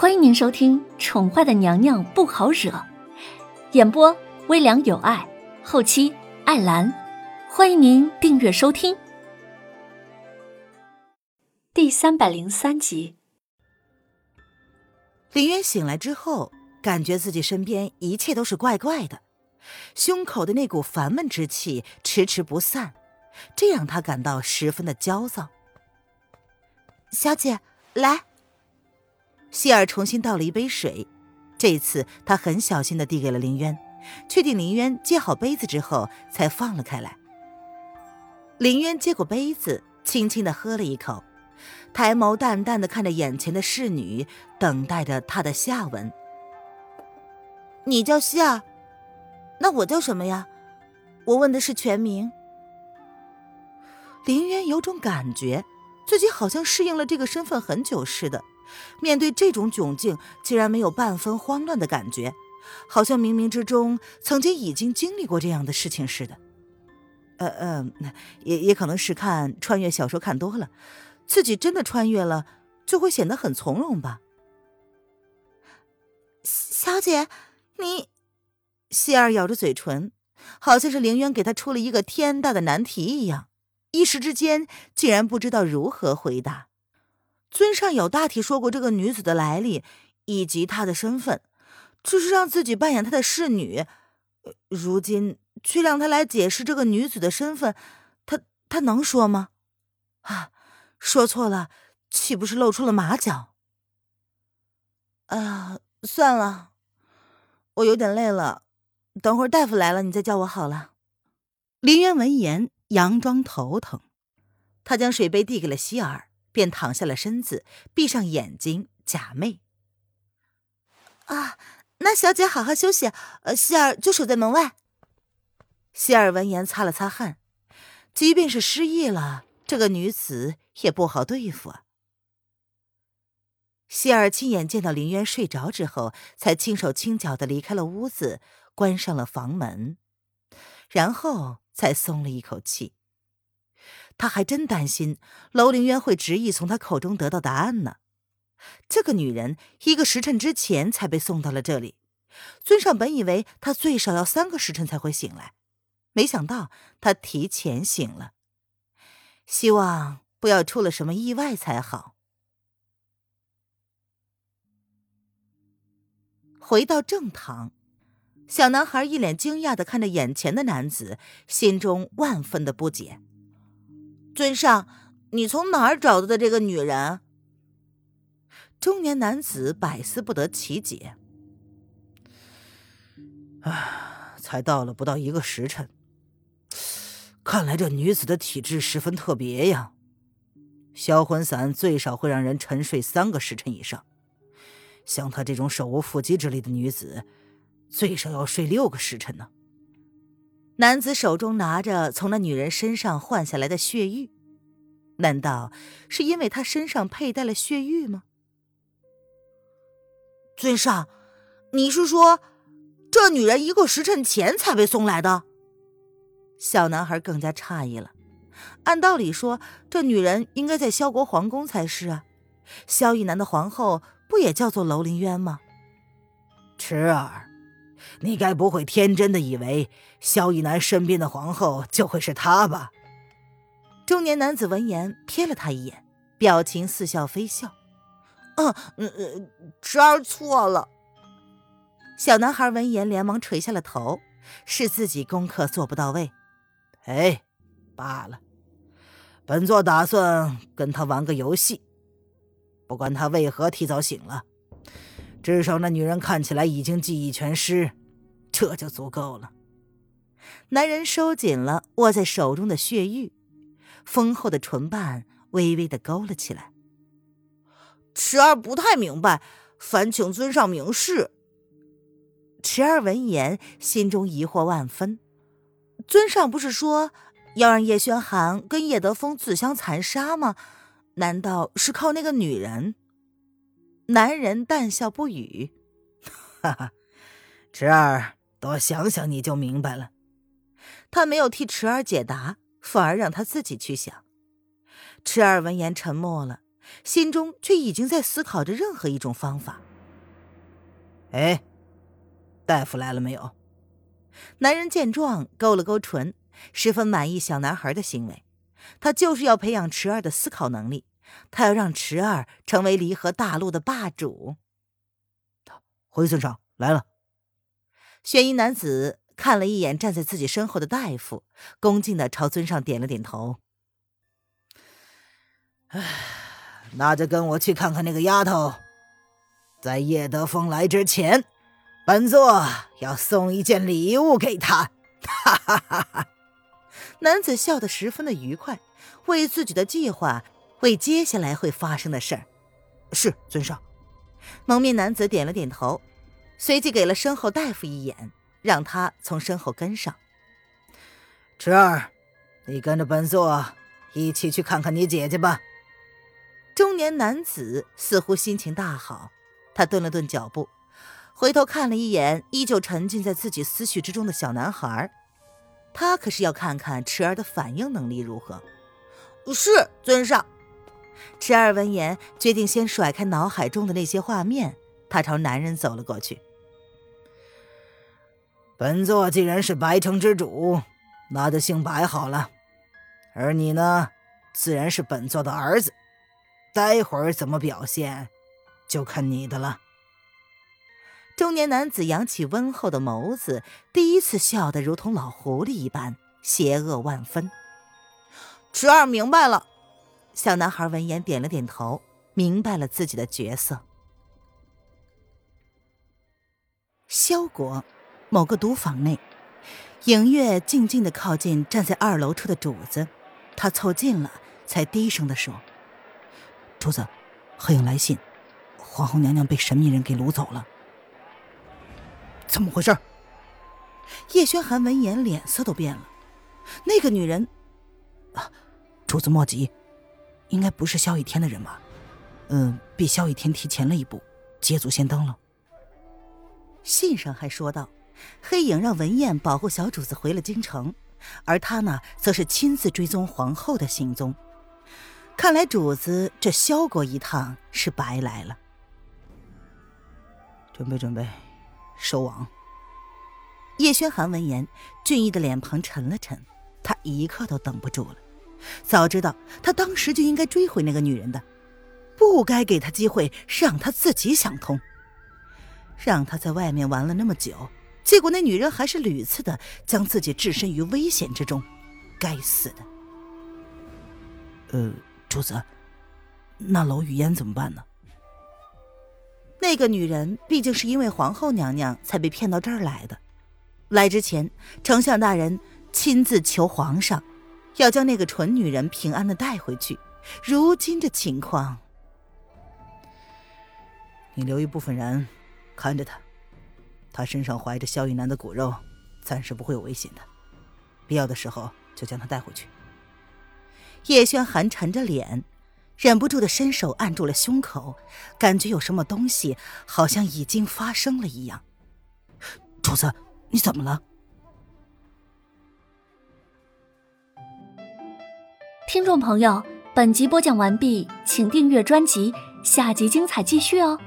欢迎您收听《宠坏的娘娘不好惹》，演播微凉有爱，后期艾兰。欢迎您订阅收听。第三百零三集，林渊醒来之后，感觉自己身边一切都是怪怪的，胸口的那股烦闷之气迟迟不散，这让他感到十分的焦躁。小姐，来。希尔重新倒了一杯水，这次他很小心的递给了林渊，确定林渊接好杯子之后，才放了开来。林渊接过杯子，轻轻的喝了一口，抬眸淡淡的看着眼前的侍女，等待着她的下文。你叫希尔，那我叫什么呀？我问的是全名。林渊有种感觉，自己好像适应了这个身份很久似的。面对这种窘境，竟然没有半分慌乱的感觉，好像冥冥之中曾经已经经历过这样的事情似的。呃呃，也也可能是看穿越小说看多了，自己真的穿越了，就会显得很从容吧。小姐，你，希儿咬着嘴唇，好像是凌渊给他出了一个天大的难题一样，一时之间竟然不知道如何回答。尊上有大体说过这个女子的来历以及她的身份，只是让自己扮演她的侍女。如今却让她来解释这个女子的身份，她她能说吗？啊，说错了，岂不是露出了马脚？啊，算了，我有点累了，等会儿大夫来了，你再叫我好了。林渊闻言，佯装头疼，他将水杯递给了希尔。便躺下了身子，闭上眼睛，假寐。啊，那小姐好好休息，呃，希儿就守在门外。希尔闻言擦了擦汗，即便是失忆了，这个女子也不好对付啊。希尔亲眼见到林渊睡着之后，才轻手轻脚的离开了屋子，关上了房门，然后才松了一口气。他还真担心楼凌渊会执意从他口中得到答案呢。这个女人一个时辰之前才被送到了这里，尊上本以为她最少要三个时辰才会醒来，没想到她提前醒了。希望不要出了什么意外才好。回到正堂，小男孩一脸惊讶的看着眼前的男子，心中万分的不解。尊上，你从哪儿找到的这个女人？中年男子百思不得其解。唉，才到了不到一个时辰，看来这女子的体质十分特别呀。销魂散最少会让人沉睡三个时辰以上，像她这种手无缚鸡之力的女子，最少要睡六个时辰呢。男子手中拿着从那女人身上换下来的血玉，难道是因为她身上佩戴了血玉吗？尊上，你是说这女人一个时辰前才被送来的？小男孩更加诧异了。按道理说，这女人应该在萧国皇宫才是啊。萧逸南的皇后不也叫做楼凌渊吗？池儿。你该不会天真的以为萧逸南身边的皇后就会是他吧？中年男子闻言瞥了他一眼，表情似笑非笑。嗯嗯嗯，侄儿错了。小男孩闻言连忙垂下了头，是自己功课做不到位。哎，罢了，本座打算跟他玩个游戏，不管他为何提早醒了。至少那女人看起来已经记忆全失，这就足够了。男人收紧了握在手中的血玉，丰厚的唇瓣微微的勾了起来。池儿不太明白，烦请尊上明示。池儿闻言，心中疑惑万分。尊上不是说要让叶轩寒跟叶德风自相残杀吗？难道是靠那个女人？男人淡笑不语，哈哈，池儿，多想想你就明白了。他没有替池儿解答，反而让他自己去想。池儿闻言沉默了，心中却已经在思考着任何一种方法。哎，大夫来了没有？男人见状，勾了勾唇，十分满意小男孩的行为。他就是要培养池儿的思考能力，他要让池儿成为离合大陆的霸主。回村长来了。玄衣男子看了一眼站在自己身后的大夫，恭敬的朝尊上点了点头。唉，那就跟我去看看那个丫头。在叶德风来之前，本座要送一件礼物给他。哈哈哈哈！男子笑得十分的愉快，为自己的计划，为接下来会发生的事儿。是尊上。蒙面男子点了点头，随即给了身后大夫一眼，让他从身后跟上。池儿，你跟着本座一起去看看你姐姐吧。中年男子似乎心情大好。他顿了顿脚步，回头看了一眼依旧沉浸在自己思绪之中的小男孩。他可是要看看池儿的反应能力如何。是尊上。池儿闻言，决定先甩开脑海中的那些画面，他朝男人走了过去。本座既然是白城之主，那就姓白好了。而你呢，自然是本座的儿子。待会儿怎么表现？就看你的了。中年男子扬起温厚的眸子，第一次笑得如同老狐狸一般，邪恶万分。侄儿明白了。小男孩闻言点了点头，明白了自己的角色。萧国某个赌坊内，影月静静的靠近站在二楼处的主子，他凑近了，才低声的说：“主子，黑影来信。”皇后娘娘被神秘人给掳走了，怎么回事？叶轩寒闻言脸色都变了。那个女人，啊，主子莫急，应该不是萧雨天的人吧？嗯，比萧雨天提前了一步，捷足先登了。信上还说道，黑影让文燕保护小主子回了京城，而他呢，则是亲自追踪皇后的行踪。看来主子这萧国一趟是白来了。准备准备，收网。叶轩寒闻言，俊逸的脸庞沉了沉，他一刻都等不住了。早知道他当时就应该追回那个女人的，不该给他机会让他自己想通。让他在外面玩了那么久，结果那女人还是屡次的将自己置身于危险之中。该死的！呃，主子，那楼雨烟怎么办呢？那个女人毕竟是因为皇后娘娘才被骗到这儿来的。来之前，丞相大人亲自求皇上，要将那个蠢女人平安的带回去。如今这情况，你留一部分人看着她，他身上怀着萧玉南的骨肉，暂时不会有危险的。必要的时候就将他带回去。叶轩寒沉着脸。忍不住的伸手按住了胸口，感觉有什么东西好像已经发生了一样。主子，你怎么了？听众朋友，本集播讲完毕，请订阅专辑，下集精彩继续哦。